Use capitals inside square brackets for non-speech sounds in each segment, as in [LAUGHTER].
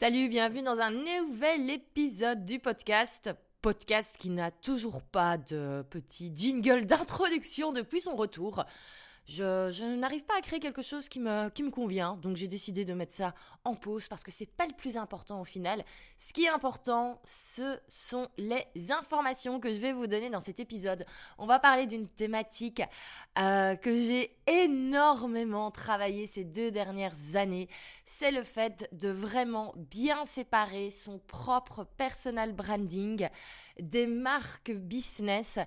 Salut, bienvenue dans un nouvel épisode du podcast. Podcast qui n'a toujours pas de petit jingle d'introduction depuis son retour je, n'arrive pas à créer quelque chose qui me, qui me convient, donc j'ai décidé de mettre ça en pause parce que c'est pas le plus important au final. Ce qui est important, ce sont les informations que je vais vous donner dans cet épisode. On va parler d'une thématique euh, que j'ai énormément travaillé ces deux dernières années. C'est le fait de vraiment bien séparer son propre personal branding des marques business.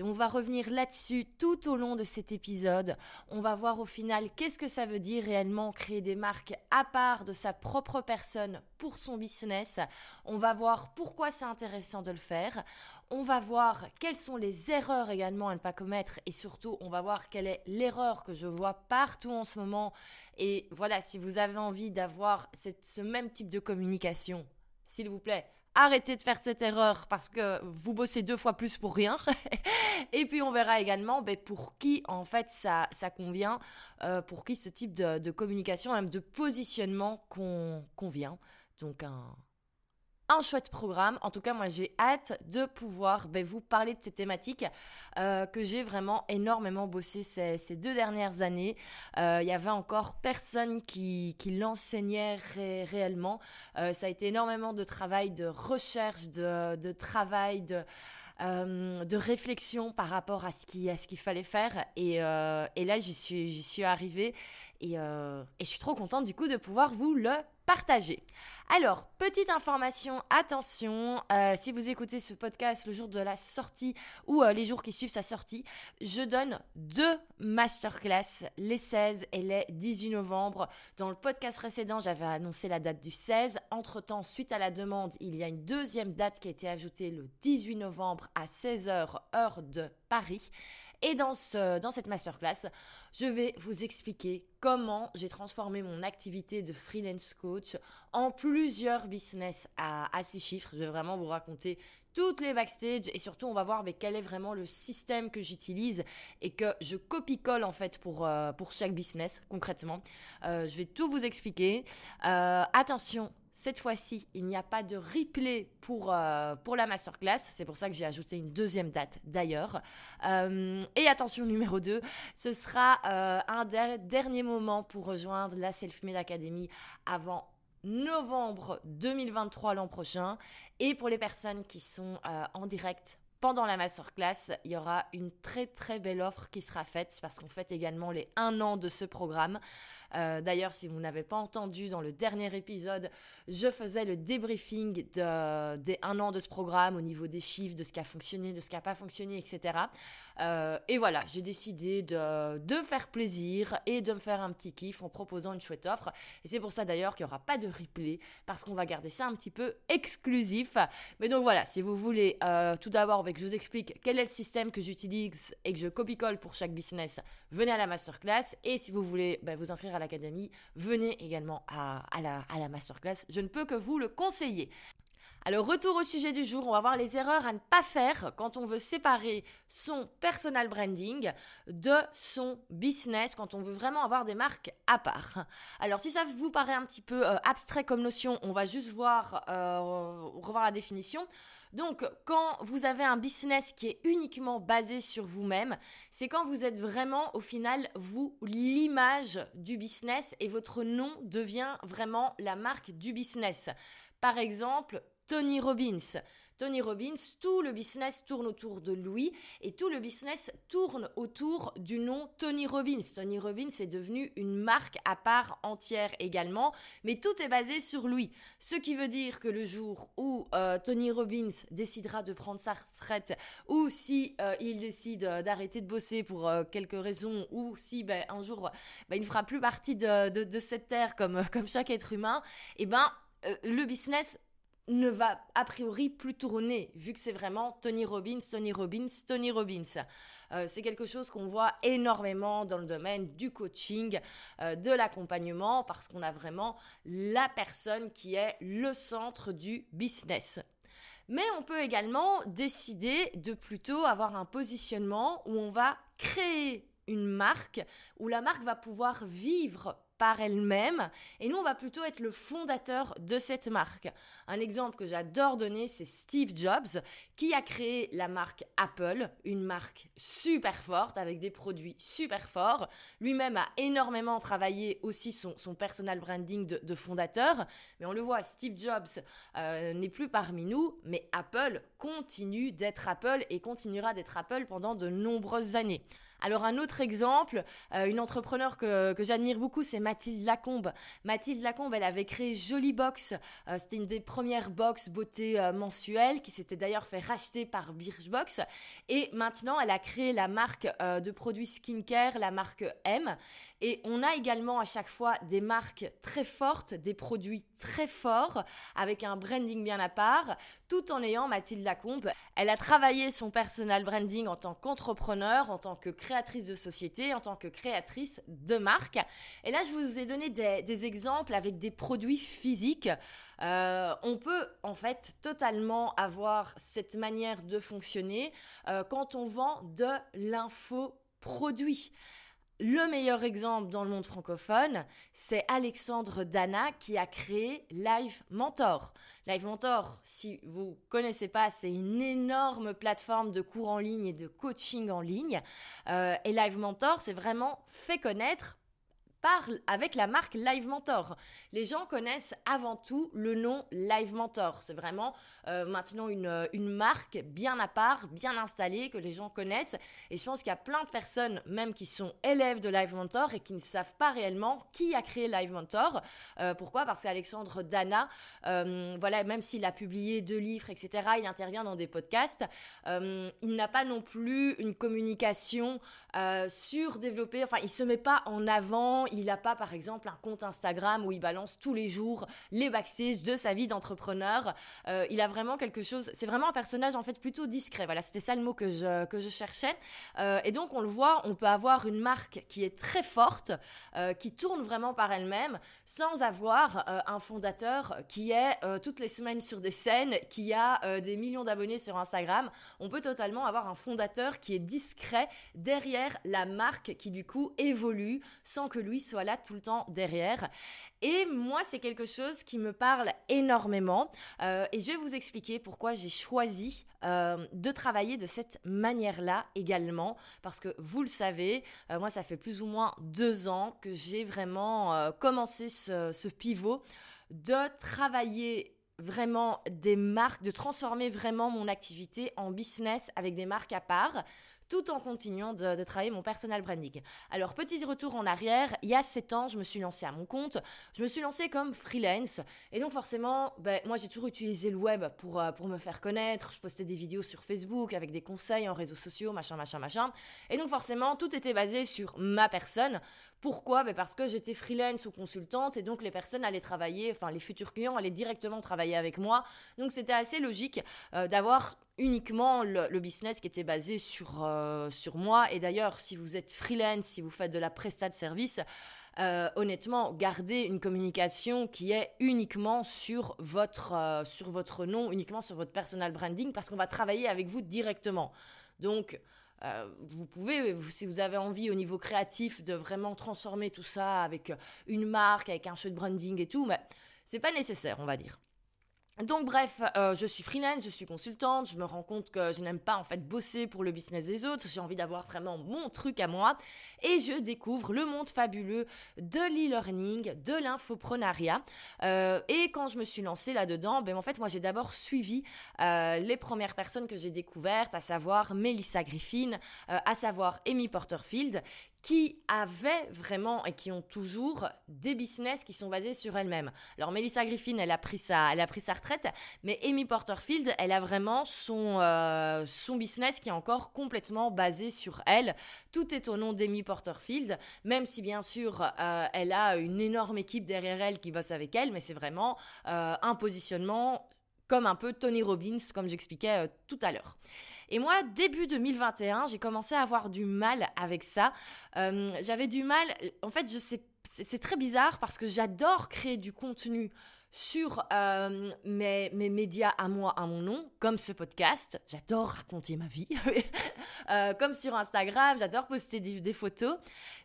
On va revenir là-dessus tout au long de cet épisode. On va voir au final qu'est-ce que ça veut dire réellement créer des marques à part de sa propre personne pour son business. On va voir pourquoi c'est intéressant de le faire. On va voir quelles sont les erreurs également à ne pas commettre et surtout on va voir quelle est l'erreur que je vois partout en ce moment. Et voilà, si vous avez envie d'avoir ce même type de communication, s'il vous plaît, arrêtez de faire cette erreur parce que vous bossez deux fois plus pour rien. [LAUGHS] et puis on verra également ben, pour qui en fait ça, ça convient, euh, pour qui ce type de, communication, même de positionnement convient. Donc un, un chouette programme. En tout cas, moi, j'ai hâte de pouvoir ben, vous parler de ces thématiques euh, que j'ai vraiment énormément bossé ces, deux dernières années. Euh, il y avait encore personne qui, l'enseignait réellement. Euh, ça a été énormément de travail, de recherche, de, travail, de... réflexion par rapport à ce qu'il fallait faire. Et, là, j'y suis, suis arrivée. Et, et je suis trop contente du coup de pouvoir vous le partager. Alors, petite information, attention, euh, si vous écoutez ce podcast le jour de la sortie ou euh, les jours qui suivent sa sortie, je donne deux masterclass, les 16 et les 18 novembre. Dans le podcast précédent, j'avais annoncé la date du 16. Entre-temps, suite à la demande, il y a une deuxième date qui a été ajoutée le 18 novembre à 16h, heure de Paris. Et dans, ce, dans cette masterclass, je vais vous expliquer comment j'ai transformé mon activité de freelance coach en plusieurs business à, six chiffres. Je vais vraiment vous raconter toutes les backstage et surtout on va voir mais quel est vraiment le système que j'utilise et que je copie-colle en fait pour, euh, pour chaque business concrètement. Euh, je vais tout vous expliquer. Euh, attention, cette fois-ci, il n'y a pas de replay pour, euh, pour la masterclass. C'est pour ça que j'ai ajouté une deuxième date d'ailleurs. Euh, et attention numéro 2, ce sera euh, un dernier moment pour rejoindre la Self-Made Academy avant novembre 2023 l'an prochain. Et pour les personnes qui sont en direct pendant la masterclass, il y aura une très très belle offre qui sera faite parce qu'on fête également les un an de ce programme. Euh, d'ailleurs, si vous n'avez pas entendu dans le dernier épisode, je faisais le débriefing de, des un an de ce programme au niveau des chiffres, de ce qui a fonctionné, de ce qui n'a pas fonctionné, etc. Euh, et voilà, j'ai décidé de, de, faire plaisir et de me faire un petit kiff en proposant une chouette offre. Et c'est pour ça d'ailleurs qu'il n'y aura pas de replay parce qu'on va garder ça un petit peu exclusif. Mais donc voilà, si vous voulez euh, tout d'abord que je vous explique quel est le système que j'utilise et que je copie-colle pour chaque business, venez à la masterclass. Et si vous voulez ben, vous inscrire à l'académie, venez également à, à la masterclass. Je ne peux que vous le conseiller. Alors retour au sujet du jour, on va voir les erreurs à ne pas faire quand on veut séparer son personal branding de son business, quand on veut vraiment avoir des marques à part. Alors si ça vous paraît un petit peu euh, abstrait comme notion, on va juste voir, euh, revoir la définition. Donc quand vous avez un business qui est uniquement basé sur vous-même, c'est quand vous êtes vraiment au final vous l'image du business et votre nom devient vraiment la marque du business. Par exemple, Tony Robbins. Tony Robbins, tout le business tourne autour de lui et tout le business tourne autour du nom Tony Robbins. Tony Robbins est devenu une marque à part entière également, mais tout est basé sur lui. Ce qui veut dire que le jour où euh, Tony Robbins décidera de prendre sa retraite ou si euh, il décide euh, d'arrêter de bosser pour quelques raisons ou si ben, un jour ben, il ne fera plus partie de, cette terre comme, [LAUGHS] comme chaque être humain, eh ben le business ne va a priori plus tourner, vu que c'est vraiment Tony Robbins, Tony Robbins, Tony Robbins. Euh, c'est quelque chose qu'on voit énormément dans le domaine du coaching, euh, de l'accompagnement, parce qu'on a vraiment la personne qui est le centre du business. Mais on peut également décider de plutôt avoir un positionnement où on va créer une marque, où la marque va pouvoir vivre par elle-même et nous, on va plutôt être le fondateur de cette marque. Un exemple que j'adore donner, c'est Steve Jobs qui a créé la marque Apple, une marque super forte avec des produits super forts. Lui-même a énormément travaillé aussi son, personal branding de, fondateur. Mais on le voit, Steve Jobs euh, n'est plus parmi nous, mais Apple continue d'être Apple et continuera d'être Apple pendant de nombreuses années. Alors un autre exemple, euh, une entrepreneur que, j'admire beaucoup, c'est Mathilde Lacombe. Mathilde Lacombe, elle avait créé Jolie Box. Euh, c'était une des premières box beauté euh, mensuelles qui s'était d'ailleurs fait racheter par Birchbox. Et maintenant, elle a créé la marque de produits skincare, la marque M. Et on a également à chaque fois des marques très fortes, des produits très forts, avec un branding bien à part, tout en ayant Mathilde Lacombe. Elle a travaillé son personal branding en tant qu'entrepreneur, en tant que créatrice de société, en tant que créatrice de marque. Et là, je vous ai donné des, exemples avec des produits physiques. Euh, on peut en fait totalement avoir cette manière de fonctionner euh, quand on vend de l'infoproduit. Le meilleur exemple dans le monde francophone, c'est Alexandre Dana qui a créé Live Mentor. Live Mentor, si vous connaissez pas, c'est une énorme plateforme de cours en ligne et de coaching en ligne. Euh, et Live Mentor, c'est vraiment fait connaître parle avec la marque Live Mentor. Les gens connaissent avant tout le nom Live Mentor. C'est vraiment euh, maintenant une, une, marque bien à part, bien installée, que les gens connaissent. Et je pense qu'il y a plein de personnes, même qui sont élèves de Live Mentor et qui ne savent pas réellement qui a créé Live Mentor. Euh, pourquoi? Parce qu'Alexandre Dana, euh, voilà, même s'il a publié deux livres, etc., il intervient dans des podcasts, il n'a pas non plus une communication surdéveloppée. Enfin, il se met pas en avant il n'a pas, par exemple, un compte Instagram où il balance tous les jours les backstage de sa vie d'entrepreneur. Euh, il a vraiment quelque chose. C'est vraiment un personnage en fait plutôt discret. Voilà, c'était ça le mot que je, que je cherchais. Euh, et donc, on le voit, on peut avoir une marque qui est très forte, euh, qui tourne vraiment par elle-même, sans avoir un fondateur qui est toutes les semaines sur des scènes, qui a des millions d'abonnés sur Instagram. On peut totalement avoir un fondateur qui est discret derrière la marque qui du coup évolue sans que lui soit là tout le temps derrière. Et moi, c'est quelque chose qui me parle énormément. Euh, et je vais vous expliquer pourquoi j'ai choisi euh, de travailler de cette manière-là également. Parce que vous le savez, euh, moi, ça fait plus ou moins deux ans que j'ai vraiment commencé ce, ce pivot de travailler vraiment des marques, de transformer vraiment mon activité en business avec des marques à part tout en continuant de, travailler mon personal branding. Alors, petit retour en arrière, il y a 7 ans, je me suis lancée à mon compte. Je me suis lancée comme freelance. Et donc, forcément, ben, moi, j'ai toujours utilisé le web pour, euh, pour me faire connaître. Je postais des vidéos sur Facebook avec des conseils en réseaux sociaux, machin, machin, machin. Et donc, forcément, tout était basé sur ma personne. Pourquoi? Ben Parce que j'étais freelance ou consultante et donc les personnes allaient travailler, enfin les futurs clients allaient directement travailler avec moi. Donc c'était assez logique euh, d'avoir uniquement le, business qui était basé sur, euh, sur moi. Et d'ailleurs, si vous êtes freelance, si vous faites de la prestat de service, euh, honnêtement, gardez une communication qui est uniquement sur votre, euh, sur votre nom, uniquement sur votre personal branding, parce qu'on va travailler avec vous directement. Donc, vous pouvez, si vous avez envie au niveau créatif de vraiment transformer tout ça avec une marque, avec un show de branding et tout, mais c'est pas nécessaire, on va dire. Donc bref, euh, je suis freelance, je suis consultante, je me rends compte que je n'aime pas en fait bosser pour le business des autres, j'ai envie d'avoir vraiment mon truc à moi et je découvre le monde fabuleux de l'e-learning, de l'infoprenariat. Euh, et quand je me suis lancée là-dedans, ben en fait moi j'ai d'abord suivi euh, les premières personnes que j'ai découvertes, à savoir Melissa Griffin, à savoir Amy Porterfield, qui avaient vraiment et qui ont toujours des business qui sont basés sur elles-mêmes. Alors Melissa Griffin, elle a pris sa, elle a pris sa retraite, mais Amy Porterfield, elle a vraiment son, euh, son business qui est encore complètement basé sur elle. Tout est au nom d'Amy Porterfield, même si bien sûr euh, elle a une énorme équipe derrière elle qui bosse avec elle, mais c'est vraiment euh, un positionnement comme un peu Tony Robbins, comme j'expliquais tout à l'heure. Et moi, début 2021, j'ai commencé à avoir du mal avec ça. J'avais du mal, en fait, c'est très bizarre parce que j'adore créer du contenu sur euh, mes, mes, médias à moi, à mon nom, comme ce podcast. J'adore raconter ma vie. [LAUGHS] Euh, comme sur Instagram, j'adore poster des, photos.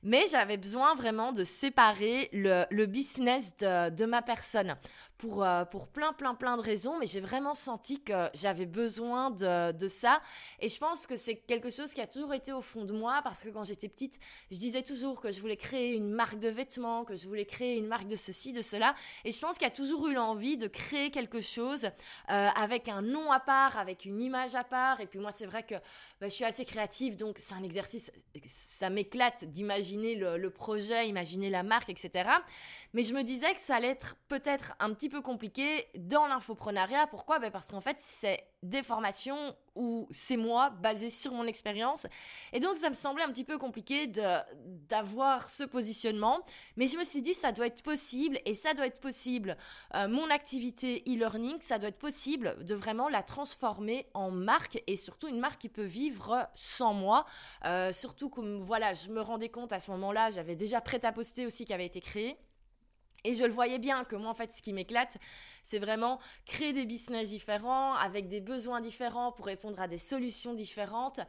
Mais j'avais besoin vraiment de séparer le, le business de, de, ma personne pour, euh, pour plein, plein, plein de raisons. Mais j'ai vraiment senti que j'avais besoin de, de, ça. Et je pense que c'est quelque chose qui a toujours été au fond de moi parce que quand j'étais petite, je disais toujours que je voulais créer une marque de vêtements, que je voulais créer une marque de ceci, de cela. Et je pense qu'il y a toujours eu l'envie de créer quelque chose euh, avec un nom à part, avec une image à part. Et puis moi, c'est vrai que bah, je suis assez créative, donc c'est un exercice, ça m'éclate d'imaginer le, projet, imaginer la marque, etc. Mais je me disais que ça allait être peut-être un petit peu compliqué dans l'infoprenariat. Pourquoi? Bah, Parce qu'en fait, c'est des formations où c'est moi, basé sur mon expérience. Et donc, ça me semblait un petit peu compliqué d'avoir ce positionnement. Mais je me suis dit, ça doit être possible. Et ça doit être possible. Euh, mon activité e-learning, ça doit être possible de vraiment la transformer en marque. Et surtout, une marque qui peut vivre sans moi. Euh, surtout comme, voilà, je me rendais compte à ce moment-là, j'avais déjà prêt à poster aussi qui avait été créé. Et je le voyais bien que moi, en fait, ce qui m'éclate, c'est vraiment créer des business différents, avec des besoins différents pour répondre à des solutions différentes.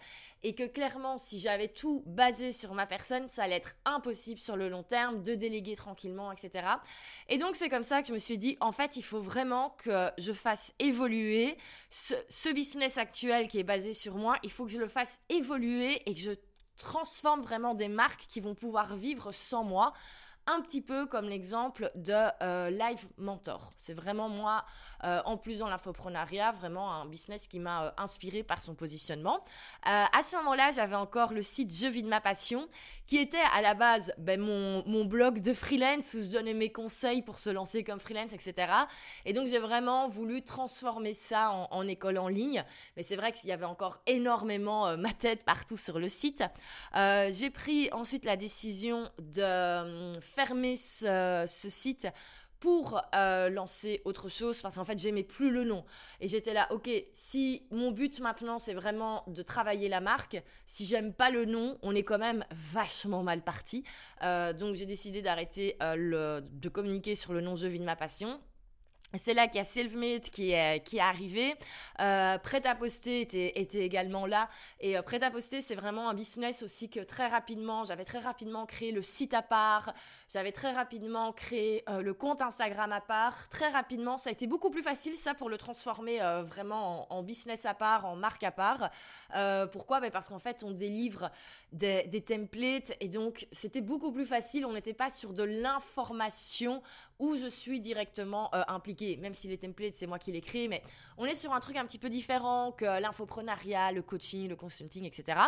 Et que clairement, si j'avais tout basé sur ma personne, ça allait être impossible sur le long terme de déléguer tranquillement, etc. Et donc, c'est comme ça que je me suis dit, en fait, il faut vraiment que je fasse évoluer ce, ce business actuel qui est basé sur moi. Il faut que je le fasse évoluer et que je transforme vraiment des marques qui vont pouvoir vivre sans moi un petit peu comme l'exemple de euh, Live Mentor. C'est vraiment moi, euh, en plus dans l'infoprenariat, vraiment un business qui m'a euh, inspiré par son positionnement. à ce moment-là, j'avais encore le site Je vis de ma passion, qui était à la base ben, mon, blog de freelance où je donnais mes conseils pour se lancer comme freelance, etc. Et donc j'ai vraiment voulu transformer ça en, en école en ligne. Mais c'est vrai qu'il y avait encore énormément ma tête partout sur le site. j'ai pris ensuite la décision de fermer ce, site pour euh, lancer autre chose parce qu'en fait j'aimais plus le nom. Et j'étais là ok si mon but maintenant c'est vraiment de travailler la marque si j'aime pas le nom on est quand même vachement mal parti. Euh, donc j'ai décidé d'arrêter euh, de communiquer sur le nom je vis de ma passion c'est là qu'il y a Selfmade qui est, qui est arrivé. Euh, Prêt à poster était, était également là. Et euh, Prêt à poster, c'est vraiment un business aussi que très rapidement, j'avais très rapidement créé le site à part. J'avais très rapidement créé euh, le compte Instagram à part. Très rapidement, ça a été beaucoup plus facile ça pour le transformer euh, vraiment en, business à part, en marque à part. pourquoi? Ben Parce qu'en fait, on délivre des, des templates et donc c'était beaucoup plus facile. On n'était pas sur de l'information où je suis directement impliqué. Même si les templates, c'est moi qui les crée, mais on est sur un truc un petit peu différent que l'infoprenariat, le coaching, le consulting, etc.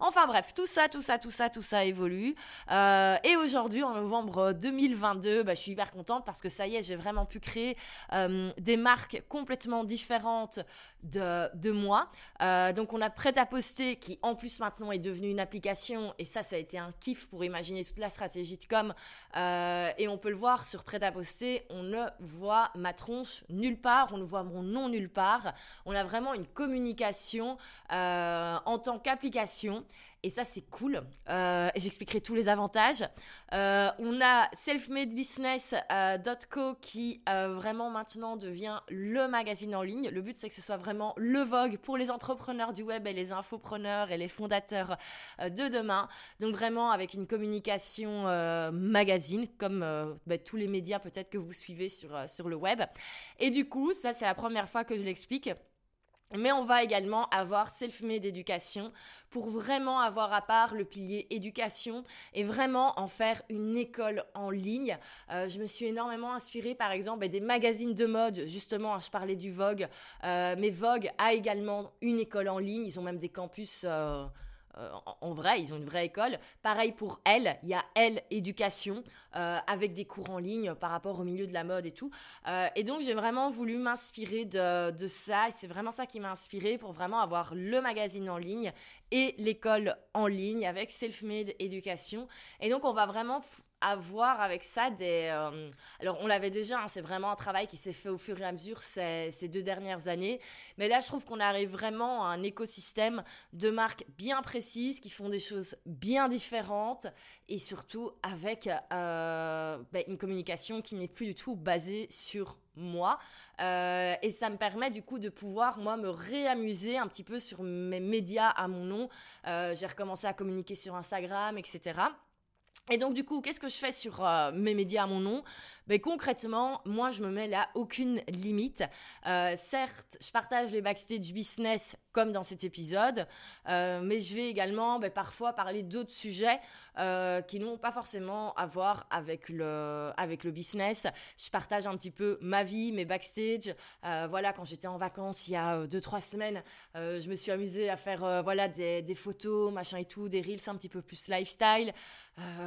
Enfin bref, tout ça, tout ça, tout ça, tout ça évolue. Euh, et aujourd'hui, en novembre 2022, bah, je suis hyper contente parce que ça y est, j'ai vraiment pu créer euh, des marques complètement différentes de, moi. Euh, donc on a prêt à poster qui en plus maintenant est devenu une application et ça, ça a été un kiff pour imaginer toute la stratégie de com. et on peut le voir sur prêt à poster, on ne voit ma nulle part, on ne voit mon nom nulle part. On a vraiment une communication euh, en tant qu'application. Et ça, c'est cool. Euh, et j'expliquerai tous les avantages. Euh, on a selfmadebusiness.co qui vraiment maintenant devient le magazine en ligne. Le but, c'est que ce soit vraiment le Vogue pour les entrepreneurs du web et les infopreneurs et les fondateurs de demain. Donc vraiment avec une communication magazine, comme bah, tous les médias peut-être que vous suivez sur, sur le web. Et du coup, ça c'est la première fois que je l'explique. Mais on va également avoir self-made éducation pour vraiment avoir à part le pilier éducation et vraiment en faire une école en ligne. Euh, je me suis énormément inspirée par exemple bah, des magazines de mode. Justement, je parlais du Vogue. Euh, mais Vogue a également une école en ligne. Ils ont même des campus. Euh, euh, en vrai, ils ont une vraie école. Pareil pour elle, il y a elle éducation euh, avec des cours en ligne par rapport au milieu de la mode et tout. Euh, et donc j'ai vraiment voulu m'inspirer de, ça et c'est vraiment ça qui m'a inspiré pour vraiment avoir le magazine en ligne et l'école en ligne avec Self-Made Éducation. Et donc on va vraiment avoir avec ça des... Euh, alors on l'avait déjà, hein, c'est vraiment un travail qui s'est fait au fur et à mesure ces, ces deux dernières années, mais là je trouve qu'on arrive vraiment à un écosystème de marques bien précises qui font des choses bien différentes et surtout avec euh, ben, une communication qui n'est plus du tout basée sur moi. Euh, et ça me permet du coup de pouvoir, moi, me réamuser un petit peu sur mes médias à mon nom. J'ai recommencé à communiquer sur Instagram, etc. Et donc du coup, qu'est-ce que je fais sur euh, mes médias à mon nom? Mais concrètement, moi, je me mets là aucune limite. Euh, certes, je partage les backstage business comme dans cet épisode, euh, mais je vais également ben, parfois parler d'autres sujets qui n'ont pas forcément à voir avec le, avec le business. Je partage un petit peu ma vie, mes backstage. voilà, quand j'étais en vacances il y a 2-3 semaines, je me suis amusée à faire voilà, des, des, photos, machin et tout, des reels un petit peu plus lifestyle.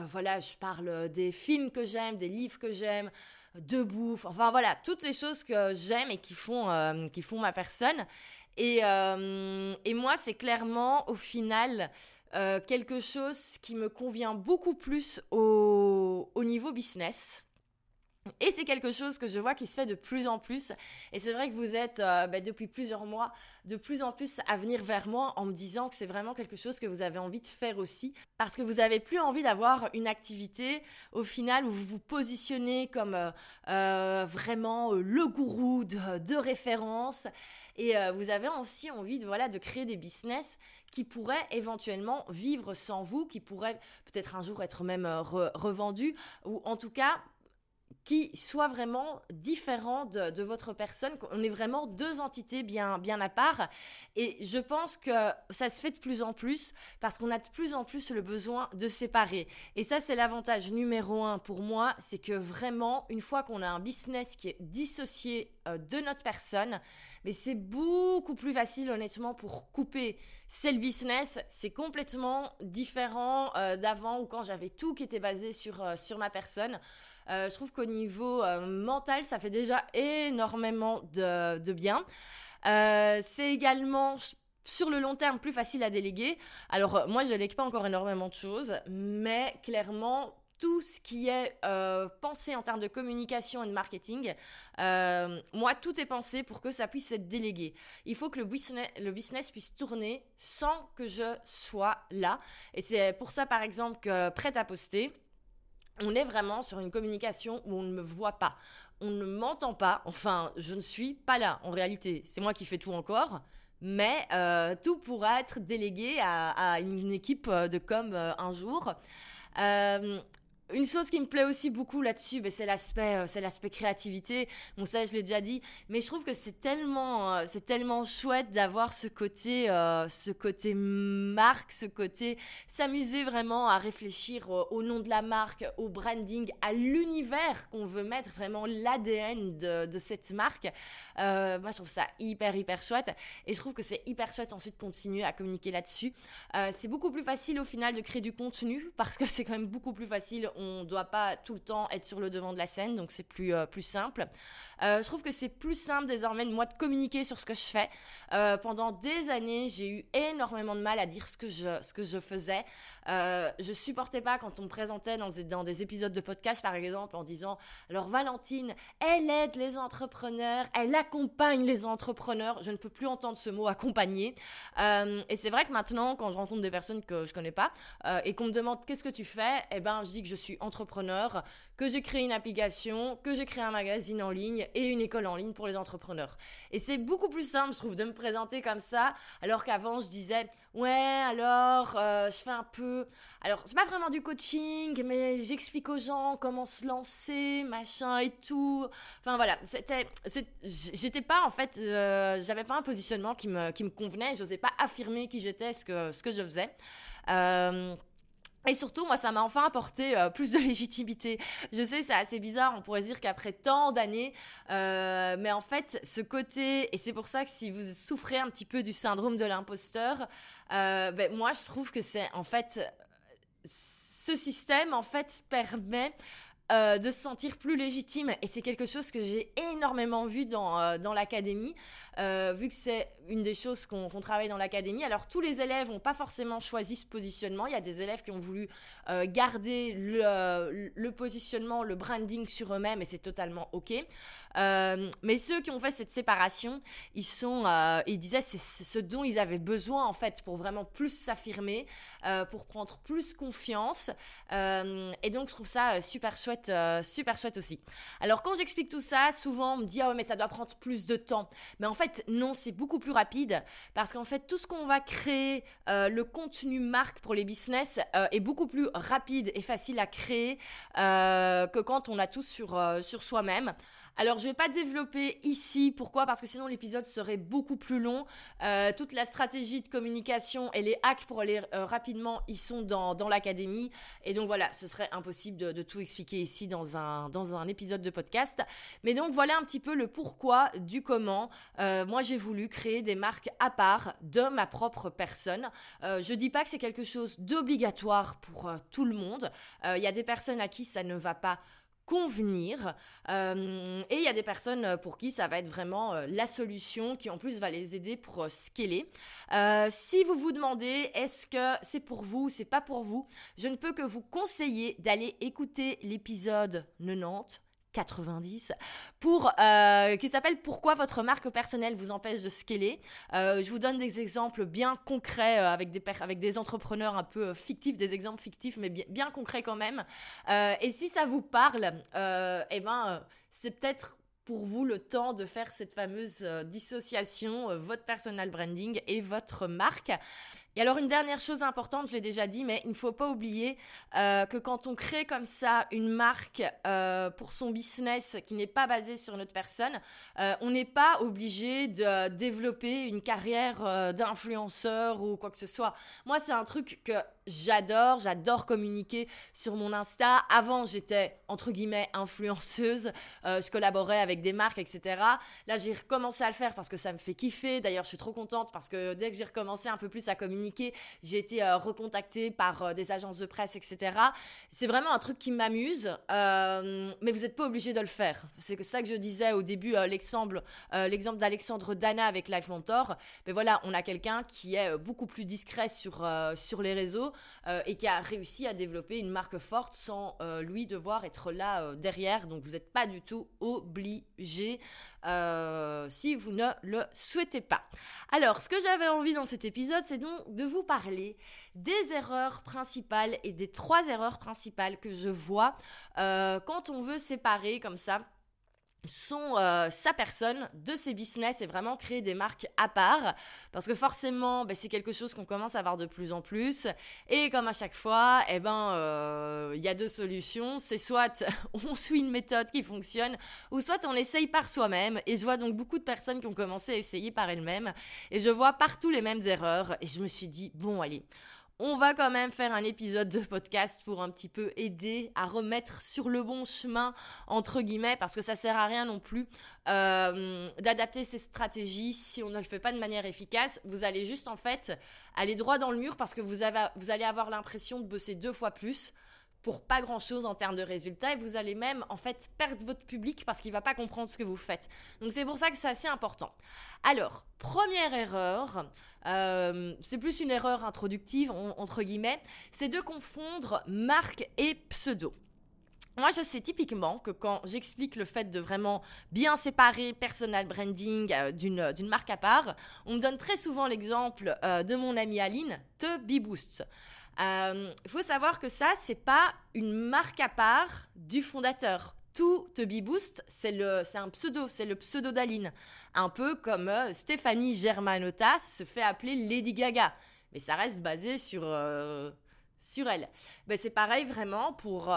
voilà, je parle des films que j'aime, des livres que j'aime, de bouffe, enfin voilà, toutes les choses que j'aime et qui font, euh, qui ma personne. Et, euh, et moi, c'est clairement au final euh, quelque chose qui me convient beaucoup plus au niveau business. Et c'est quelque chose que je vois qui se fait de plus en plus. Et c'est vrai que vous êtes, euh, bah, depuis plusieurs mois, de plus en plus à venir vers moi en me disant que c'est vraiment quelque chose que vous avez envie de faire aussi. Parce que vous n'avez plus envie d'avoir une activité, au final, où vous vous positionnez comme euh, euh, vraiment le gourou de, référence. Et vous avez aussi envie de, voilà, de créer des business qui pourraient éventuellement vivre sans vous, qui pourraient peut-être un jour être même revendus, ou en tout cas qui soit vraiment différent de, votre personne. On est vraiment deux entités bien, bien à part. Et je pense que ça se fait de plus en plus parce qu'on a de plus en plus le besoin de séparer. Et ça, c'est l'avantage numéro un pour moi, c'est que vraiment, une fois qu'on a un business qui est dissocié euh, de notre personne, mais c'est beaucoup plus facile honnêtement pour couper. C'est le business, c'est complètement différent euh, d'avant ou quand j'avais tout qui était basé sur, euh, sur ma personne. Euh, je trouve qu'au niveau mental, ça fait déjà énormément de, bien. Euh, c'est également sur le long terme plus facile à déléguer. Alors moi, je délègue pas encore énormément de choses, mais clairement, tout ce qui est pensé en termes de communication et de marketing, moi, tout est pensé pour que ça puisse être délégué. Il faut que le business, le business puisse tourner sans que je sois là. Et c'est pour ça, par exemple, que Prêt à poster, on est vraiment sur une communication où on ne me voit pas, on ne m'entend pas, enfin, je ne suis pas là en réalité. C'est moi qui fais tout encore, mais euh, tout pourra être délégué à, une équipe de com euh, un jour. Euh, une chose qui me plaît aussi beaucoup là-dessus, ben, c'est l'aspect, euh, c'est l'aspect créativité. Bon, ça, je l'ai déjà dit, mais je trouve que c'est tellement, euh, chouette d'avoir ce côté, euh, ce côté marque, ce côté s'amuser vraiment à réfléchir au nom de la marque, au branding, à l'univers qu'on veut mettre, vraiment l'ADN de, cette marque. moi, je trouve ça hyper, hyper chouette, et je trouve que c'est hyper chouette ensuite de continuer à communiquer là-dessus. c'est beaucoup plus facile au final de créer du contenu parce que c'est quand même beaucoup plus facile on ne doit pas tout le temps être sur le devant de la scène, donc c'est plus, euh, plus simple. Euh, je trouve que c'est plus simple désormais de moi de communiquer sur ce que je fais. Euh, pendant des années, j'ai eu énormément de mal à dire ce que je, ce que je faisais. Je supportais pas quand on me présentait dans, dans des épisodes de podcast, par exemple, en disant alors Valentine, elle aide les entrepreneurs, elle accompagne les entrepreneurs. Je ne peux plus entendre ce mot accompagner. et c'est vrai que maintenant, quand je rencontre des personnes que je connais pas et qu'on me demande qu'est-ce que tu fais, eh ben je dis que je entrepreneur, que j'ai créé une application, que j'ai créé un magazine en ligne et une école en ligne pour les entrepreneurs. Et c'est beaucoup plus simple, je trouve, de me présenter comme ça, alors qu'avant, je disais, ouais, alors, euh, je fais un peu... Alors, c'est pas vraiment du coaching, mais j'explique aux gens comment se lancer, machin et tout. Enfin, voilà, c'était... J'étais pas, en fait, euh, j'avais pas un positionnement qui me, qui me convenait, j'osais pas affirmer qui j'étais, ce que, ce que je faisais. Euh, et surtout, moi, ça m'a enfin apporté euh, plus de [LAUGHS] légitimité. Je sais, c'est assez bizarre, on pourrait dire qu'après tant d'années, euh, mais en fait, ce côté, et c'est pour ça que si vous souffrez un petit peu du syndrome de l'imposteur, euh, ben, moi, je trouve que c'est en fait, ce système, en fait, permet de se sentir plus légitime. Et c'est quelque chose que j'ai énormément vu dans, dans l'académie, euh, vu que c'est une des choses qu'on travaille dans l'académie. Alors tous les élèves n'ont pas forcément choisi ce positionnement. Il y a des élèves qui ont voulu garder le, positionnement, le branding sur eux-mêmes, et c'est totalement OK. mais ceux qui ont fait cette séparation, ils, sont, ils disaient c'est ce dont ils avaient besoin en fait pour vraiment plus s'affirmer, pour prendre plus confiance. et donc je trouve ça super chouette euh, super chouette aussi. Alors quand j'explique tout ça, souvent on me dit ah mais ça doit prendre plus de temps. Mais en fait non, c'est beaucoup plus rapide parce qu'en fait tout ce qu'on va créer, euh, le contenu marque pour les business euh, est beaucoup plus rapide et facile à créer que quand on a tout sur sur soi-même. Alors, je ne vais pas développer ici. Pourquoi? Parce que sinon, l'épisode serait beaucoup plus long. Euh, toute la stratégie de communication et les hacks pour aller euh, rapidement, ils sont dans, l'académie. Et donc, voilà, ce serait impossible de, tout expliquer ici dans un, dans un épisode de podcast. Mais donc, voilà un petit peu le pourquoi du comment. Euh, moi, j'ai voulu créer des marques à part de ma propre personne. je ne dis pas que c'est quelque chose d'obligatoire pour tout le monde. Il y a des personnes à qui ça ne va pas convenir. Euh, et il y a des personnes pour qui ça va être vraiment euh, la solution qui en plus va les aider pour euh, scaler. si vous vous demandez est-ce que c'est pour vous ou c'est pas pour vous, je ne peux que vous conseiller d'aller écouter l'épisode 90 90 pour euh, qui s'appelle Pourquoi votre marque personnelle vous empêche de scaler. Euh, je vous donne des exemples bien concrets euh, avec, des avec des entrepreneurs un peu fictifs, des exemples fictifs mais bien, concrets quand même. et si ça vous parle, eh ben c'est peut-être pour vous le temps de faire cette fameuse dissociation, votre personal branding et votre marque. Et alors une dernière chose importante, je l'ai déjà dit, mais il ne faut pas oublier euh, que quand on crée comme ça une marque euh, pour son business qui n'est pas basée sur notre personne, euh, on n'est pas obligé de développer une carrière d'influenceur ou quoi que ce soit. Moi, c'est un truc que j'adore, j'adore communiquer sur mon Insta. Avant, j'étais entre guillemets influenceuse, je collaborais avec des marques, etc. Là, j'ai recommencé à le faire parce que ça me fait kiffer. D'ailleurs, je suis trop contente parce que dès que j'ai recommencé un peu plus à communiquer, j'ai été euh, recontactée par euh, des agences de presse, etc. C'est vraiment un truc qui m'amuse, euh, mais vous n'êtes pas obligé de le faire. C'est ça que je disais au début, l'exemple, l'exemple d'Alexandre Dana avec Life Mentor. Mais voilà, on a quelqu'un qui est beaucoup plus discret sur, sur les réseaux et qui a réussi à développer une marque forte sans lui devoir être là derrière. Donc vous n'êtes pas du tout obligé euh, si vous ne le souhaitez pas. Alors, ce que j'avais envie dans cet épisode, c'est donc de vous parler des erreurs principales et des trois erreurs principales que je vois euh, quand on veut séparer comme ça son, euh, sa personne de ses business et vraiment créer des marques à part. Parce que forcément ben, c'est quelque chose qu'on commence à voir de plus en plus. Et comme à chaque fois eh ben euh, il y a deux solutions. C'est soit [LAUGHS] on suit une méthode qui fonctionne ou soit on essaye par soi-même. Et je vois donc beaucoup de personnes qui ont commencé à essayer par elles-mêmes. Et je vois partout les mêmes erreurs. Et je me suis dit bon allez on va quand même faire un épisode de podcast pour un petit peu aider à remettre sur le bon chemin, entre guillemets, parce que ça sert à rien non plus euh, d'adapter ces stratégies si on ne le fait pas de manière efficace. Vous allez juste en fait aller droit dans le mur parce que vous, avez, vous allez avoir l'impression de bosser deux fois plus pour pas grand chose en termes de résultats et vous allez même en fait perdre votre public parce qu'il va pas comprendre ce que vous faites. Donc c'est pour ça que c'est assez important. Alors, première erreur, euh, c'est plus une erreur introductive entre guillemets, c'est de confondre marque et pseudo. Moi, je sais typiquement que quand j'explique le fait de vraiment bien séparer personal branding euh, d'une marque à part, on me donne très souvent l'exemple euh, de mon amie Aline, The Bee Boost. Il euh, faut savoir que ça, c'est pas une marque à part du fondateur. Tout te Boost, c'est un pseudo, c'est le pseudo d'Aline. Un peu comme euh, Stéphanie Germanotas se fait appeler Lady Gaga. Mais ça reste basé sur, euh, sur elle. Ben, c'est pareil vraiment pour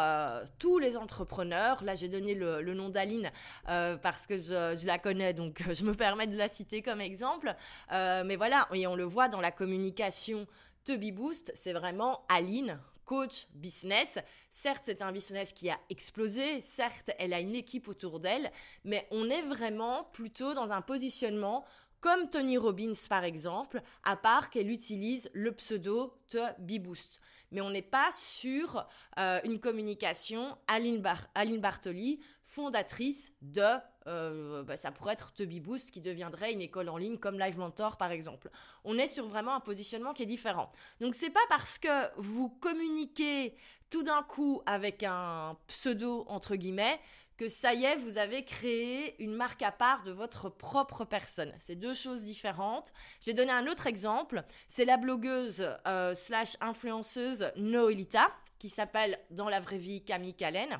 tous les entrepreneurs. Là, j'ai donné le, nom d'Aline parce que je, la connais, donc [LAUGHS] je me permets de la citer comme exemple. mais voilà, et on le voit dans la communication Tubby Boost, c'est vraiment Aline, coach business. Certes, c'est un business qui a explosé, certes, elle a une équipe autour d'elle, mais on est vraiment plutôt dans un positionnement comme Tony Robbins par exemple, à part qu'elle utilise le pseudo de Beboost. Mais on n'est pas sur euh, une communication Aline, Aline Bartoli, fondatrice de, euh, bah, ça pourrait être The Beboost qui deviendrait une école en ligne comme Live Mentor par exemple. On est sur vraiment un positionnement qui est différent. Donc c'est pas parce que vous communiquez tout d'un coup avec un pseudo entre guillemets que ça y est, vous avez créé une marque à part de votre propre personne. C'est deux choses différentes. Je vais donner un autre exemple. C'est la blogueuse euh, slash influenceuse Noelita, qui s'appelle dans la vraie vie Camille Callen.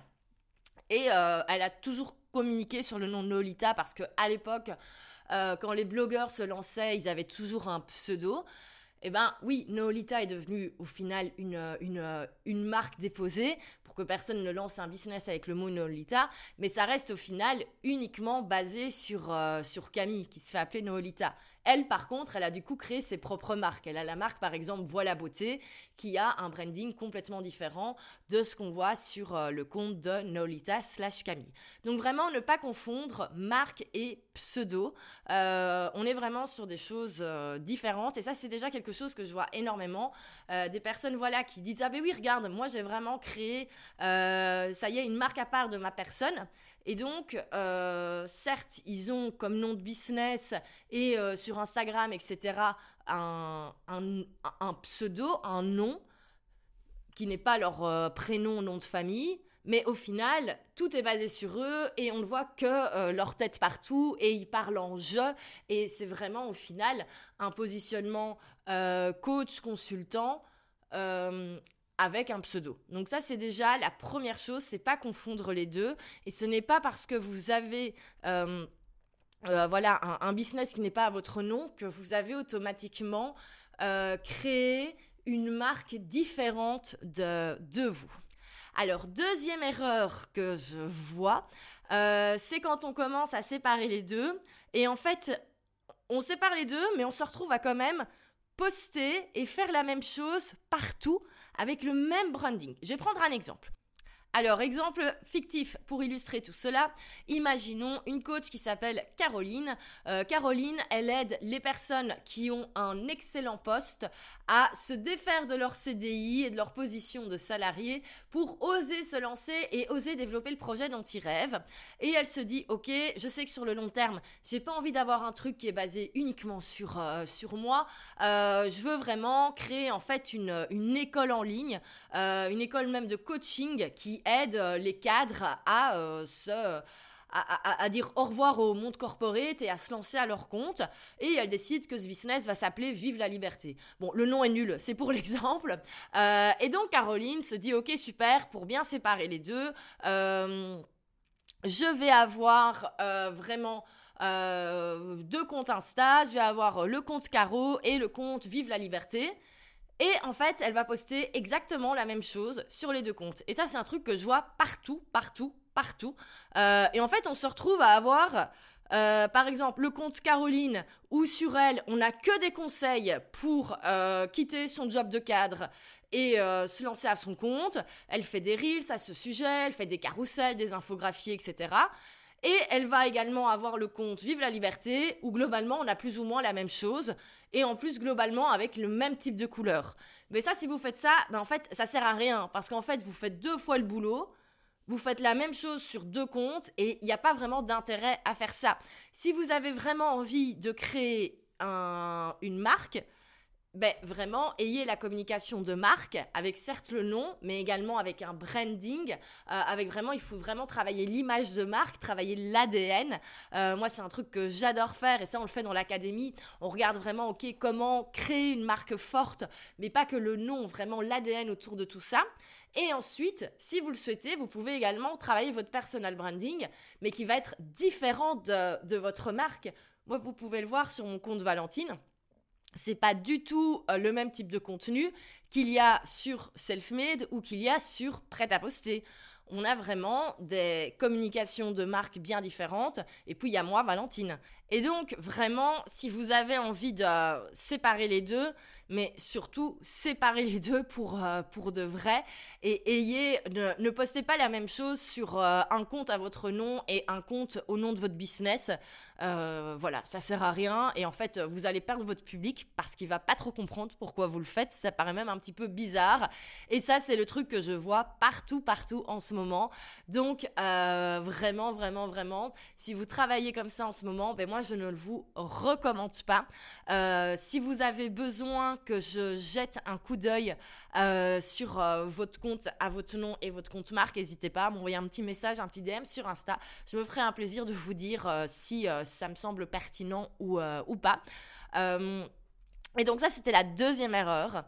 Et euh, elle a toujours communiqué sur le nom Noelita parce que à l'époque, euh, quand les blogueurs se lançaient, ils avaient toujours un pseudo. Eh ben oui, Noelita est devenue au final une, une, une marque déposée que personne ne lance un business avec le mot Noolita, mais ça reste au final uniquement basé sur, euh, sur Camille, qui se fait appeler Noolita. Elle, par contre, elle a du coup créé ses propres marques. Elle a la marque, par exemple, Voilà Beauté, qui a un branding complètement différent de ce qu'on voit sur euh, le compte de Nolita slash Camille. Donc vraiment, ne pas confondre marque et pseudo. Euh, on est vraiment sur des choses euh, différentes. Et ça, c'est déjà quelque chose que je vois énormément. des personnes, voilà, qui disent, ah ben oui, regarde, moi j'ai vraiment créé, ça y est, une marque à part de ma personne. Et donc, euh, certes, ils ont comme nom de business et euh, sur Instagram, etc., un, pseudo, un nom qui n'est pas leur euh, prénom, nom de famille. Mais au final, tout est basé sur eux et on ne voit que leur tête partout et ils parlent en jeu. Et c'est vraiment au final un positionnement coach, consultant avec un pseudo. Donc ça c'est déjà la première chose, c'est pas confondre les deux et ce n'est pas parce que vous avez euh, euh, voilà un, business qui n'est pas à votre nom que vous avez automatiquement euh, créé une marque différente de, de vous. Alors deuxième erreur que je vois, c'est quand on commence à séparer les deux et en fait on sépare les deux mais on se retrouve à quand même poster et faire la même chose partout avec le même branding. Je vais prendre un exemple. Alors, exemple fictif pour illustrer tout cela, imaginons une coach qui s'appelle Caroline. Euh, Caroline, elle aide les personnes qui ont un excellent poste à se défaire de leur CDI et de leur position de salarié pour oser se lancer et oser développer le projet dont ils rêvent. Et elle se dit, ok, je sais que sur le long terme, j'ai pas envie d'avoir un truc qui est basé uniquement sur, euh, sur moi. Euh, je veux vraiment créer en fait une, une école en ligne, une école même de coaching qui aide euh, les cadres à euh, se... À, dire au revoir au monde corporate et à se lancer à leur compte. Et elle décide que ce business va s'appeler Vive la liberté. Bon, le nom est nul, [LAUGHS] c'est pour l'exemple. Euh, et donc Caroline se dit, ok, super, pour bien séparer les deux, je vais avoir vraiment... deux comptes Insta, je vais avoir le compte Caro et le compte Vive la liberté. Et en fait, elle va poster exactement la même chose sur les deux comptes. Et ça, c'est un truc que je vois partout, partout, partout. Euh, et en fait, on se retrouve à avoir, euh, par exemple, le compte Caroline, où sur elle, on n'a que des conseils pour euh, quitter son job de cadre et se lancer à son compte. Elle fait des reels à ce sujet, elle fait des carousels, des infographies, etc. Et elle va également avoir le compte Vive la liberté, où globalement on a plus ou moins la même chose, et en plus globalement avec le même type de couleur. Mais ça, si vous faites ça, ben en fait, ça sert à rien, parce qu'en fait, vous faites deux fois le boulot, vous faites la même chose sur deux comptes, et il n'y a pas vraiment d'intérêt à faire ça. Si vous avez vraiment envie de créer une marque, ben, vraiment, ayez la communication de marque avec certes le nom, mais également avec un branding. Euh, avec vraiment, il faut vraiment travailler l'image de marque, travailler l'ADN. Euh, moi, c'est un truc que j'adore faire et ça, on le fait dans l'académie. On regarde vraiment, ok, comment créer une marque forte, mais pas que le nom, vraiment l'ADN autour de tout ça. Et ensuite, si vous le souhaitez, vous pouvez également travailler votre personal branding, mais qui va être différent de, de votre marque. Moi, vous pouvez le voir sur mon compte Valentine c'est pas du tout euh, le même type de contenu qu'il y a sur Selfmade ou qu'il y a sur Prêt à poster. On a vraiment des communications de marques bien différentes. Et puis il y a moi, Valentine. Et donc, vraiment, si vous avez envie de séparer les deux, mais surtout séparer les deux pour, euh, pour de vrai, et ayez, ne, postez pas la même chose sur euh, un compte à votre nom et un compte au nom de votre business. Euh, voilà, ça sert à rien et en fait vous allez perdre votre public parce qu'il va pas trop comprendre pourquoi vous le faites. Ça paraît même un petit peu bizarre et ça c'est le truc que je vois partout partout en ce moment. Donc vraiment vraiment vraiment, si vous travaillez comme ça en ce moment, ben moi je ne vous recommande pas. Euh, si vous avez besoin que je jette un coup d'œil euh, sur euh, votre compte à votre nom et votre compte marque, n'hésitez pas à m'envoyer un petit message, un petit DM sur Insta. Je me ferai un plaisir de vous dire si ça me semble pertinent ou, ou pas. et donc ça, c'était la deuxième erreur.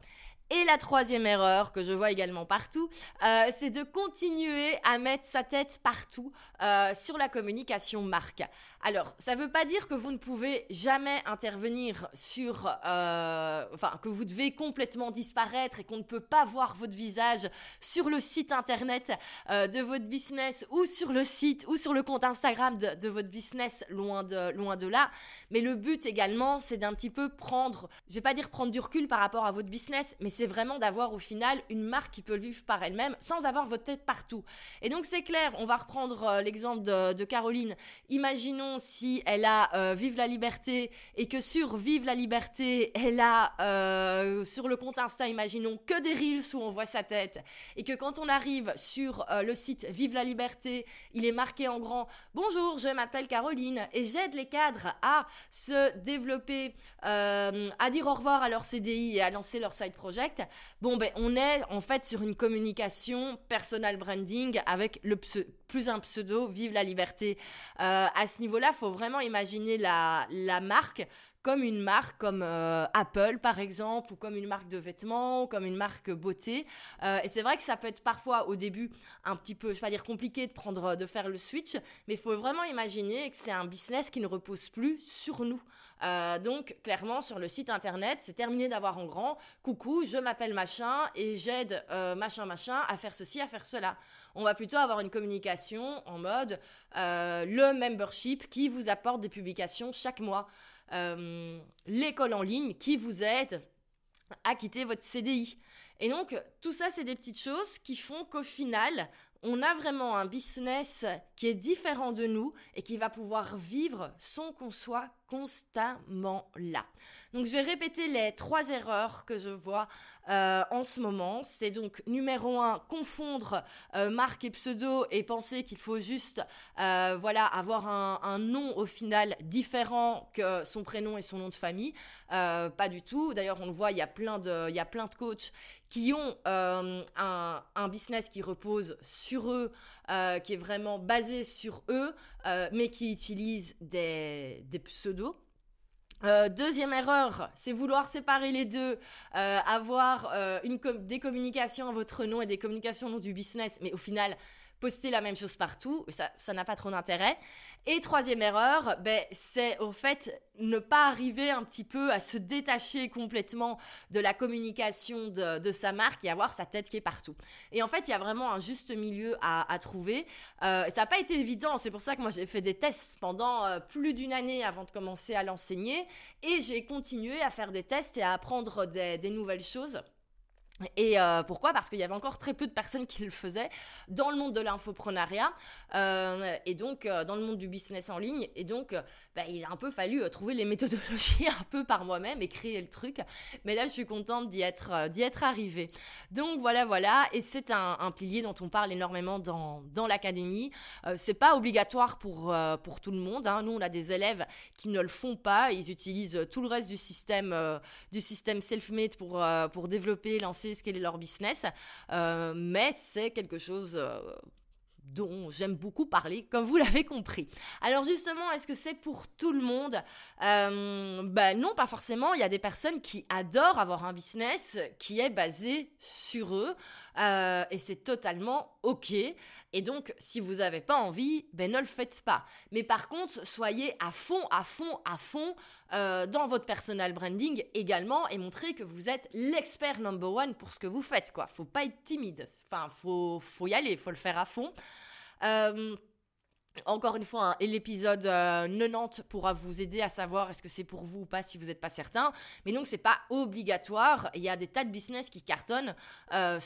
Et la troisième erreur que je vois également partout, euh, c'est de continuer à mettre sa tête partout euh, sur la communication marque. Alors, ça ne veut pas dire que vous ne pouvez jamais intervenir sur, euh, enfin, que vous devez complètement disparaître et qu'on ne peut pas voir votre visage sur le site internet de votre business ou sur le site ou sur le compte Instagram de, de, votre business, loin de, loin de là. Mais le but également, c'est d'un petit peu prendre, je vais pas dire prendre du recul par rapport à votre business, mais c'est vraiment d'avoir au final une marque qui peut vivre par elle-même sans avoir votre tête partout. Et donc c'est clair, on va reprendre euh, l'exemple de, Caroline. Imaginons si elle a euh, Vive la liberté et que sur Vive la liberté, elle a euh, sur le compte Insta, imaginons que des reels où on voit sa tête et que quand on arrive sur le site Vive la liberté, il est marqué en grand Bonjour, je m'appelle Caroline et j'aide les cadres à se développer, à dire au revoir à leur CDI et à lancer leur side project bon, ben, on est en fait sur une communication personal branding avec le plus un pseudo, vive la liberté. Euh, à ce niveau-là, faut vraiment imaginer la, la marque comme une marque comme euh, Apple par exemple, ou comme une marque de vêtements, ou comme une marque beauté. Euh, et c'est vrai que ça peut être parfois au début un petit peu, je vais pas dire compliqué de prendre, de faire le switch, mais il faut vraiment imaginer que c'est un business qui ne repose plus sur nous. Euh, donc clairement sur le site internet, c'est terminé d'avoir en grand. Coucou, je m'appelle machin et j'aide machin machin à faire ceci, à faire cela. On va plutôt avoir une communication en mode le membership qui vous apporte des publications chaque mois. Euh, l'école en ligne qui vous aide à quitter votre CDI. Et donc, tout ça, c'est des petites choses qui font qu'au final, on a vraiment un business qui est différent de nous et qui va pouvoir vivre sans qu'on soit constamment là. Donc je vais répéter les trois erreurs que je vois euh, en ce moment. C'est donc numéro un, confondre euh, marque et pseudo et penser qu'il faut juste euh, voilà, avoir un, nom au final différent que son prénom et son nom de famille. pas du tout. D'ailleurs, on le voit, il y a plein de, coachs qui ont un, business qui repose sur eux, qui est vraiment basé sur eux, mais qui utilisent des, pseudos. Euh, deuxième erreur, c'est vouloir séparer les deux, euh, avoir euh, une des communications à votre nom et des communications au nom du business, mais au final, poster la même chose partout, ça n'a pas trop d'intérêt. Et troisième erreur, ben, c'est au fait ne pas arriver un petit peu à se détacher complètement de la communication de, sa marque et avoir sa tête qui est partout. Et en fait, il y a vraiment un juste milieu à, trouver. Euh, ça n'a pas été évident, c'est pour ça que moi j'ai fait des tests pendant euh, plus d'une année avant de commencer à l'enseigner et j'ai continué à faire des tests et à apprendre des nouvelles choses. Et euh, pourquoi? Parce qu'il y avait encore très peu de personnes qui le faisaient dans le monde de l'infoprenariat euh, et donc euh, dans le monde du business en ligne. Et donc, bah, il a un peu fallu trouver les méthodologies [LAUGHS] un peu par moi-même et créer le truc. Mais là, je suis contente d'y être, d'y être arrivée. Donc voilà, voilà. Et c'est un, pilier dont on parle énormément dans, dans l'académie. c'est pas obligatoire pour, tout le monde. Hein. Nous, on a des élèves qui ne le font pas. Ils utilisent tout le reste du système, du système self-made pour, pour développer, lancer ce qu'est leur business, euh, mais c'est quelque chose euh, dont j'aime beaucoup parler, comme vous [LAUGHS] l'avez compris. Alors justement, est-ce que c'est pour tout le monde? Euh, Ben non, pas forcément. Il y a des personnes qui adorent avoir un business qui est basé sur eux, et c'est totalement ok. Et donc, si vous n'avez pas envie, ben ne le faites pas. Mais par contre, soyez à fond, à fond, à fond euh, dans votre personal branding également et montrez que vous êtes l'expert number one pour ce que vous faites. Quoi, faut pas être timide. Enfin, faut faut y aller, faut le faire à fond. Euh, encore une fois, hein, l'épisode 90 euh, pourra vous aider à savoir est-ce que c'est pour vous ou pas si vous n'êtes pas certain. Mais donc, c'est pas obligatoire. Il y a des tas de business qui cartonnent. Euh,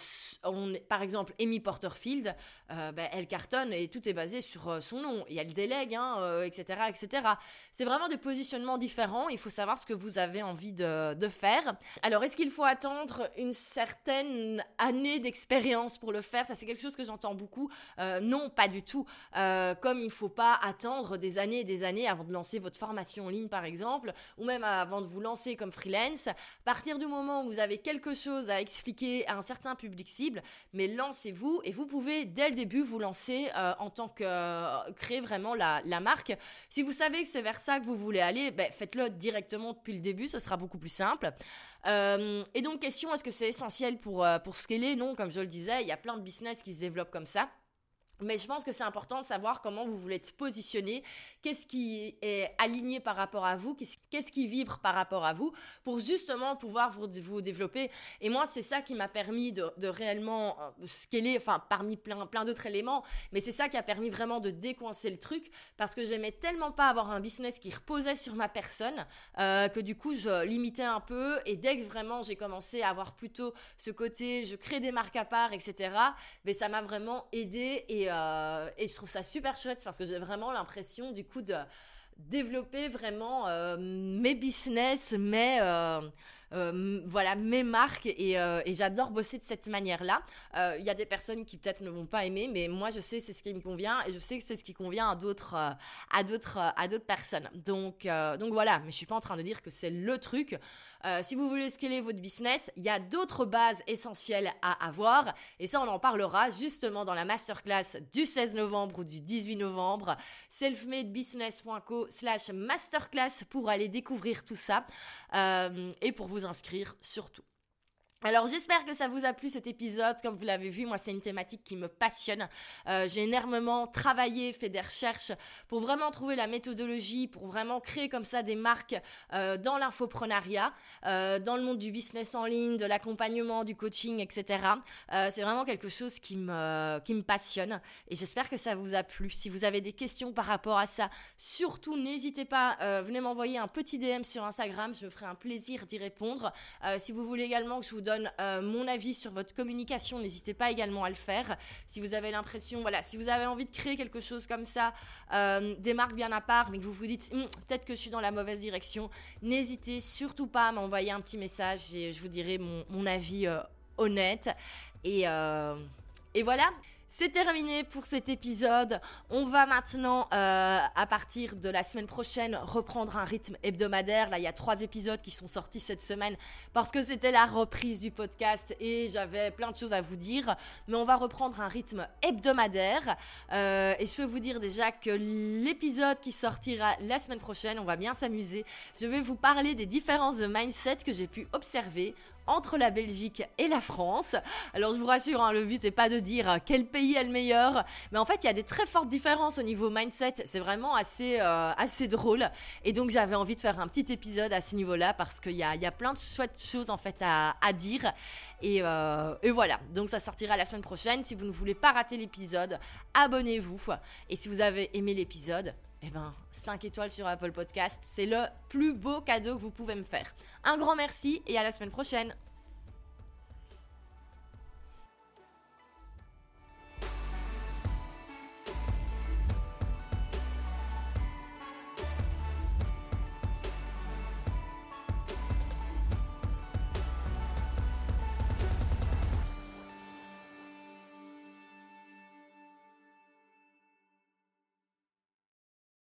par exemple, Amy Porterfield, euh, ben, elle cartonne et tout est basé sur son nom. Et elle délègue, hein, etc., etc. C'est vraiment des positionnements différents. Il faut savoir ce que vous avez envie de, de faire. Alors, est-ce qu'il faut attendre une certaine année d'expérience pour le faire? Ça, c'est quelque chose que j'entends beaucoup. non, pas du tout. comme il ne faut pas attendre des années et des années avant de lancer votre formation en ligne, par exemple, ou même avant de vous lancer comme freelance. À partir du moment où vous avez quelque chose à expliquer à un certain public cible, mais lancez-vous et vous pouvez dès le début vous lancer euh, en tant que euh, créer vraiment la, marque. Si vous savez que c'est vers ça que vous voulez aller, ben, faites-le directement depuis le début, ce sera beaucoup plus simple. Euh, et donc, question, est-ce que c'est essentiel pour, pour scaler? Non, comme je le disais, il y a plein de business qui se développent comme ça. Mais je pense que c'est important de savoir comment vous voulez être positionné, qu'est-ce qui est aligné par rapport à vous, qu'est-ce qui vibre par rapport à vous, pour justement pouvoir vous, vous développer. Et moi, c'est ça qui m'a permis de, réellement euh, scaler, enfin, parmi plein, plein d'autres éléments, mais c'est ça qui a permis vraiment de décoincer le truc, parce que j'aimais tellement pas avoir un business qui reposait sur ma personne, euh, que du coup, je limitais un peu, et dès que vraiment j'ai commencé à avoir plutôt ce côté, je crée des marques à part, etc., mais ça m'a vraiment aidé et euh, et, je trouve ça super chouette parce que j'ai vraiment l'impression du coup de développer vraiment euh, mes business, mes, euh, voilà mes marques et, et j'adore bosser de cette manière-là. Il y a des personnes qui peut-être ne vont pas aimer, mais moi je sais c'est ce qui me convient et je sais que c'est ce qui convient à d'autres à d'autres à d'autres personnes. Donc donc voilà, mais je suis pas en train de dire que c'est le truc. Si vous voulez scaler votre business, il y a d'autres bases essentielles à avoir et ça on en parlera justement dans la masterclass du 16 novembre ou du 18 novembre selfmadebusiness.co slash masterclass pour aller découvrir tout ça et pour vous inscrire surtout. Alors j'espère que ça vous a plu cet épisode. Comme vous l'avez vu, moi c'est une thématique qui me passionne. Euh, j'ai énormément travaillé, fait des recherches pour vraiment trouver la méthodologie, pour vraiment créer comme ça des marques euh, dans l'infoprenariat, euh, dans le monde du business en ligne, de l'accompagnement, du coaching, etc. c'est vraiment quelque chose qui me, qui me passionne et j'espère que ça vous a plu. Si vous avez des questions par rapport à ça, surtout n'hésitez pas, venez m'envoyer un petit DM sur Instagram, je me ferai un plaisir d'y répondre. si vous voulez également que je vous euh, mon avis sur votre communication, n'hésitez pas également à le faire. Si vous avez l'impression, voilà, si vous avez envie de créer quelque chose comme ça, euh, des marques bien à part, mais que vous vous dites hum, peut-être que je suis dans la mauvaise direction, n'hésitez surtout pas à m'envoyer un petit message et je vous dirai mon, avis euh, honnête. Et, et voilà. C'est terminé pour cet épisode. On va maintenant, euh, à partir de la semaine prochaine, reprendre un rythme hebdomadaire. Là, il y a trois épisodes qui sont sortis cette semaine parce que c'était la reprise du podcast et j'avais plein de choses à vous dire. Mais on va reprendre un rythme hebdomadaire. Euh, et je peux vous dire déjà que l'épisode qui sortira la semaine prochaine, on va bien s'amuser. Je vais vous parler des différences de mindset que j'ai pu observer entre la Belgique et la France. Alors je vous rassure, hein, le but n'est pas de dire quel pays est le meilleur, mais en fait il y a des très fortes différences au niveau mindset. C'est vraiment assez, euh, drôle. Et donc j'avais envie de faire un petit épisode à ce niveau-là parce qu'il y a, y a plein de chouettes choses en fait à, dire. Euh, et, voilà, donc ça sortira la semaine prochaine. Si vous ne voulez pas rater l'épisode, abonnez-vous. Et si vous avez aimé l'épisode, eh ben, 5 étoiles sur Apple Podcast, c'est le plus beau cadeau que vous pouvez me faire. Un grand merci et à la semaine prochaine.